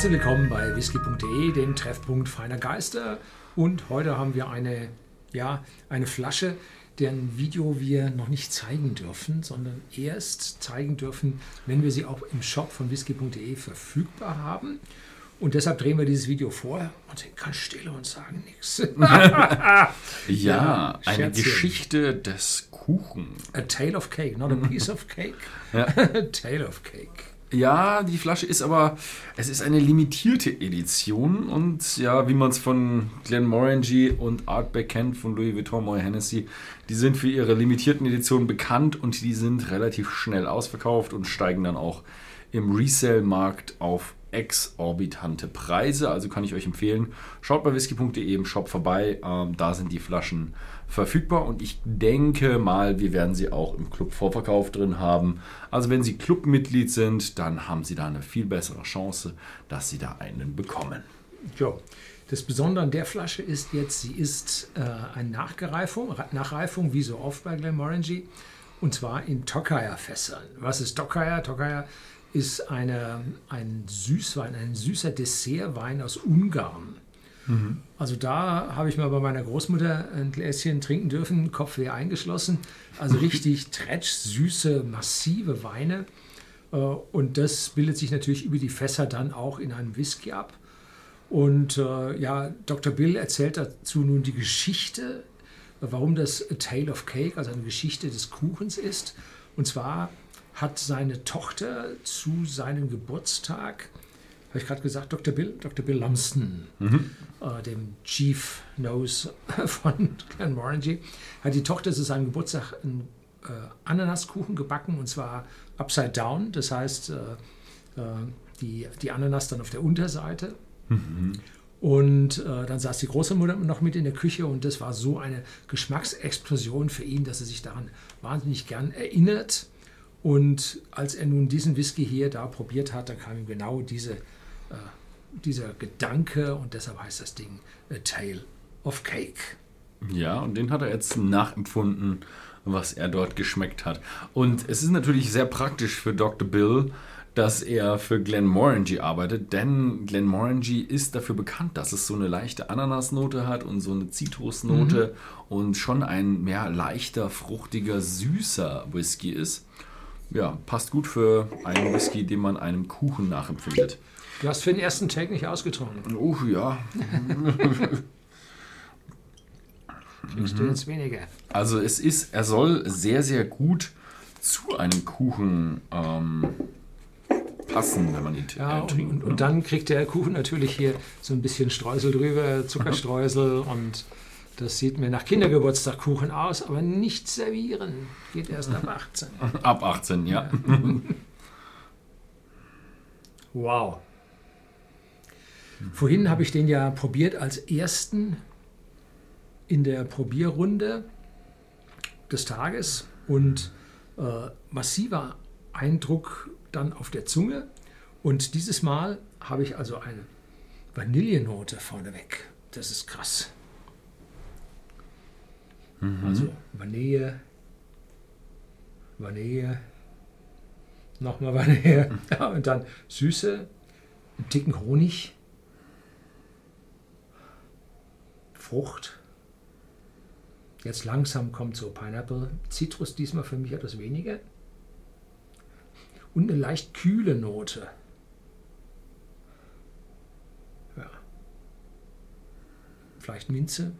Herzlich willkommen bei whisky.de, dem Treffpunkt feiner Geister. Und heute haben wir eine, ja, eine Flasche, deren Video wir noch nicht zeigen dürfen, sondern erst zeigen dürfen, wenn wir sie auch im Shop von whisky.de verfügbar haben. Und deshalb drehen wir dieses Video vor und sind ganz still und sagen nichts. ja, eine Scherzchen. Geschichte des Kuchen. A tale of cake, not a piece of cake. Ja. a tale of cake. Ja, die Flasche ist aber, es ist eine limitierte Edition und ja, wie man es von Glenmorangie und Artback kennt, von Louis Vuitton, Moët Hennessy, die sind für ihre limitierten Editionen bekannt und die sind relativ schnell ausverkauft und steigen dann auch im Resale-Markt auf exorbitante Preise. Also kann ich euch empfehlen, schaut bei whisky.de im Shop vorbei. Ähm, da sind die Flaschen verfügbar und ich denke mal, wir werden sie auch im Club Vorverkauf drin haben. Also wenn Sie Clubmitglied sind, dann haben Sie da eine viel bessere Chance, dass Sie da einen bekommen. Ja. Das Besondere an der Flasche ist jetzt, sie ist äh, eine Nachgereifung, Nachreifung, wie so oft bei Glenmorangie, und zwar in Tokaja-Fässern. Was ist Tokaja? Tokaja ist eine, ein Süßwein, ein süßer Dessertwein aus Ungarn. Mhm. Also da habe ich mal bei meiner Großmutter ein Gläschen trinken dürfen, Kopfweh eingeschlossen. Also richtig tretsch, süße, massive Weine. Äh, und das bildet sich natürlich über die Fässer dann auch in einem Whisky ab. Und äh, ja, Dr. Bill erzählt dazu nun die Geschichte, warum das A Tale of Cake, also eine Geschichte des Kuchens ist. Und zwar hat seine Tochter zu seinem Geburtstag, habe ich gerade gesagt, Dr. Bill, Dr. Bill Lumsden, mhm. äh, dem Chief Nose von Glenmorangie, hat die Tochter zu seinem Geburtstag einen äh, Ananaskuchen gebacken und zwar upside down, das heißt äh, äh die, die Ananas dann auf der Unterseite. Mhm. Und äh, dann saß die Großmutter noch mit in der Küche und das war so eine Geschmacksexplosion für ihn, dass er sich daran wahnsinnig gern erinnert. Und als er nun diesen Whisky hier da probiert hat, da kam ihm genau diese, äh, dieser Gedanke und deshalb heißt das Ding A Tale of Cake. Ja, und den hat er jetzt nachempfunden, was er dort geschmeckt hat. Und es ist natürlich sehr praktisch für Dr. Bill, dass er für Glenmorangie arbeitet, denn Glenmorangie ist dafür bekannt, dass es so eine leichte Ananasnote hat und so eine Zitrusnote mhm. und schon ein mehr leichter, fruchtiger, süßer Whisky ist ja, passt gut für einen Whisky, den man einem Kuchen nachempfindet. Du hast für den ersten Take nicht ausgetrunken. Oh ja. Kriegst du jetzt weniger. Also es ist, er soll sehr, sehr gut zu einem Kuchen ähm, passen, wenn man ihn ja, trinkt. Und, und, und, dann kriegt der Kuchen natürlich hier so ein bisschen Streusel drüber, Zuckerstreusel und das sieht mir nach Kindergeburtstagkuchen aus, aber nicht servieren. Geht erst ab 18. Ab 18, ja. wow. Vorhin habe ich den ja probiert als ersten in der Probierrunde des Tages und äh, massiver Eindruck dann auf der Zunge. Und dieses Mal habe ich also eine Vanillenote vorneweg. Das ist krass. Mhm. Also Vanille, Vanille, nochmal Vanille ja, und dann Süße, ein Ticken Honig, Frucht. Jetzt langsam kommt so Pineapple, Zitrus diesmal für mich etwas weniger. Und eine leicht kühle Note. Ja. Vielleicht Minze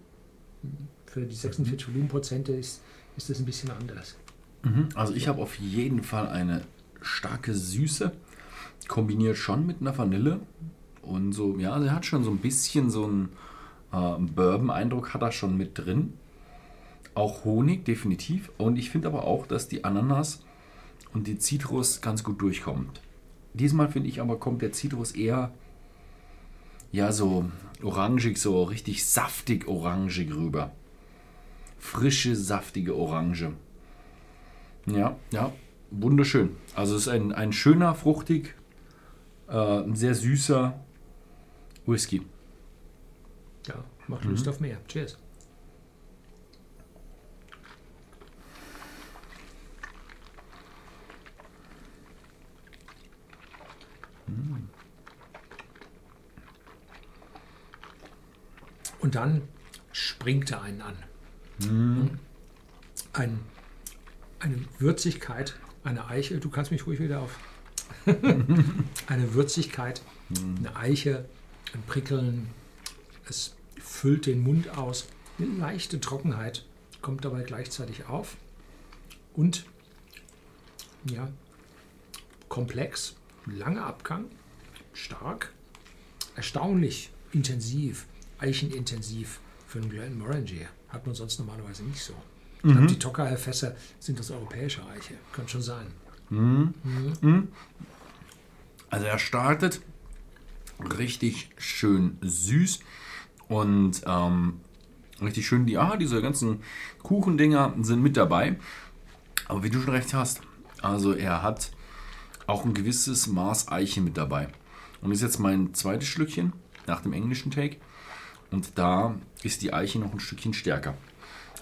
für die 46 mhm. Volumenprozente ist, ist das ein bisschen anders. Mhm. Also ich habe auf jeden Fall eine starke Süße, kombiniert schon mit einer Vanille. Und so, ja, sie hat schon so ein bisschen so einen äh, Bourbon-Eindruck, hat er schon mit drin. Auch Honig, definitiv. Und ich finde aber auch, dass die Ananas und die Zitrus ganz gut durchkommt. Diesmal finde ich aber, kommt der Zitrus eher ja so orangig, so richtig saftig orangig rüber frische, saftige Orange. Ja, ja, wunderschön. Also es ist ein, ein schöner, fruchtig, äh, sehr süßer Whisky. Ja, macht Lust mhm. auf mehr. Cheers. Mhm. Und dann springt er einen an. Mhm. Ein, eine Würzigkeit, eine Eiche, du kannst mich ruhig wieder auf. eine Würzigkeit, mhm. eine Eiche, ein Prickeln, es füllt den Mund aus. Eine leichte Trockenheit kommt dabei gleichzeitig auf. Und ja, komplex, langer Abgang, stark, erstaunlich intensiv, eichenintensiv für einen Glenmorangie. Hat man sonst normalerweise nicht so. Mhm. die Tokayer-Fässer sind das europäische Eiche. Könnte schon sein. Mhm. Mhm. Also er startet richtig schön süß und ähm, richtig schön, die, ah, diese ganzen Kuchendinger sind mit dabei. Aber wie du schon recht hast, also er hat auch ein gewisses Maß Eiche mit dabei. Und das ist jetzt mein zweites Schlückchen nach dem englischen Take. Und da ist die Eiche noch ein Stückchen stärker.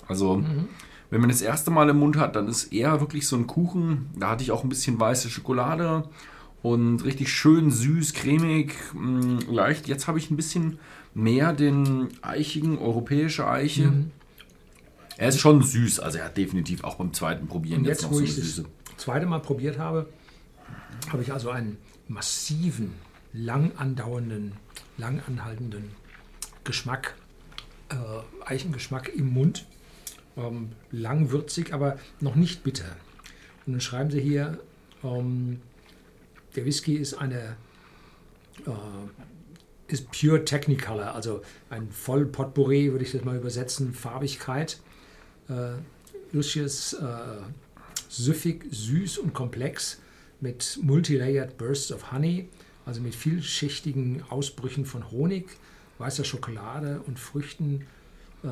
Also, mhm. wenn man das erste Mal im Mund hat, dann ist eher wirklich so ein Kuchen. Da hatte ich auch ein bisschen weiße Schokolade und richtig schön süß, cremig, mh, mm, leicht. Jetzt habe ich ein bisschen mehr den eichigen, europäische Eiche. Mhm. Er ist schon süß, also er hat definitiv auch beim zweiten Probieren und jetzt, jetzt noch wo so ich Süße. Das zweite Mal probiert habe, habe ich also einen massiven, lang andauernden, lang anhaltenden Geschmack, äh, Eichengeschmack im Mund. Ähm, lang würzig, aber noch nicht bitter. Und dann schreiben sie hier, ähm, der Whisky ist eine äh, ist pure Technicolor, also ein voll Potpourri, würde ich das mal übersetzen, Farbigkeit. Äh, Lucius äh, süffig, süß und komplex mit multilayered bursts of honey, also mit vielschichtigen Ausbrüchen von Honig, weißer Schokolade und Früchten äh,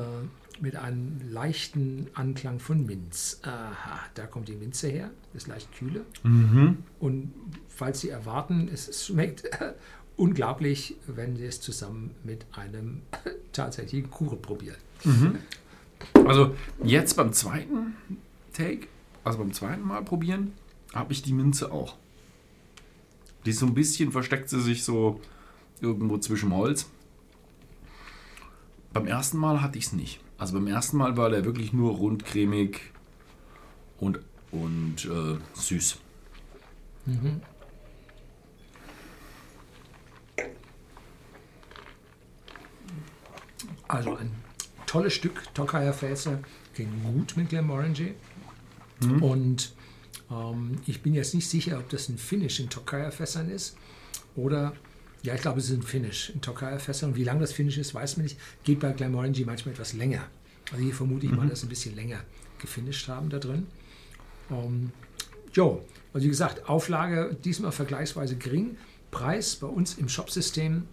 mit einem leichten Anklang von Minz. Aha, da kommt die Minze her, ist leicht kühle. Mhm. Und falls Sie erwarten, es schmeckt unglaublich, wenn Sie es zusammen mit einem tatsächlichen Kuchen probieren. Mhm. Also jetzt beim zweiten Take, also beim zweiten Mal probieren, habe ich die Minze auch. Die ist so ein bisschen, versteckt sie sich so irgendwo zwischen Holz. Beim ersten Mal hatte ich es nicht. Also beim ersten Mal war der wirklich nur rund, cremig und, und äh, süß. Mhm. Also ein tolles Stück Tokayer Fässer, gehen gut mit Glenmorangie. Mhm. Und ähm, ich bin jetzt nicht sicher, ob das ein Finish in Tokayer Fässern ist oder ja, ich glaube, es ist ein Finish in Tokayer Fässern. Und wie lang das Finish ist, weiß man nicht. Geht bei Glenmorangie manchmal etwas länger. Also hier vermute ich mhm. mal, dass sie ein bisschen länger gefinisht haben da drin. Ähm, jo, also wie gesagt, Auflage diesmal vergleichsweise gering. Preis bei uns im Shopsystem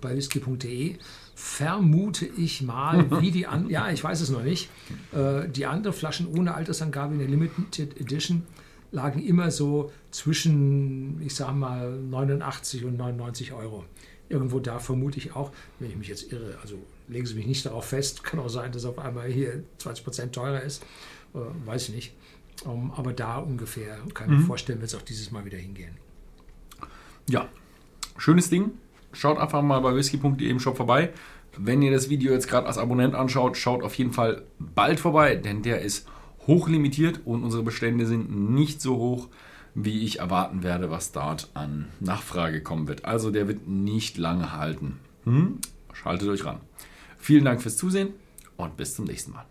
bei whisky.de vermute ich mal, wie die an, ja, ich weiß es noch nicht, äh, die anderen Flaschen ohne Altersangabe in der Limited Edition lagen immer so zwischen, ich sage mal, 89 und 99 Euro. Irgendwo da vermute ich auch, wenn ich mich jetzt irre, also legen Sie mich nicht darauf fest, kann auch sein, dass auf einmal hier 20 Prozent teurer ist, äh, weiß ich nicht. Um, ähm, aber da ungefähr kann ich mir mhm. vorstellen, wird es auch dieses Mal wieder hingehen. Ja, schönes Ding. Schaut einfach mal bei whisky.de im Shop vorbei. Wenn ihr das Video jetzt gerade als Abonnent anschaut, schaut auf jeden Fall bald vorbei, denn der ist hochlimitiert und unsere Bestände sind nicht so hoch, wie ich erwarten werde, was dort an Nachfrage kommen wird. Also der wird nicht lange halten. Hm? Schaltet euch ran. Vielen Dank fürs Zusehen und bis zum nächsten Mal.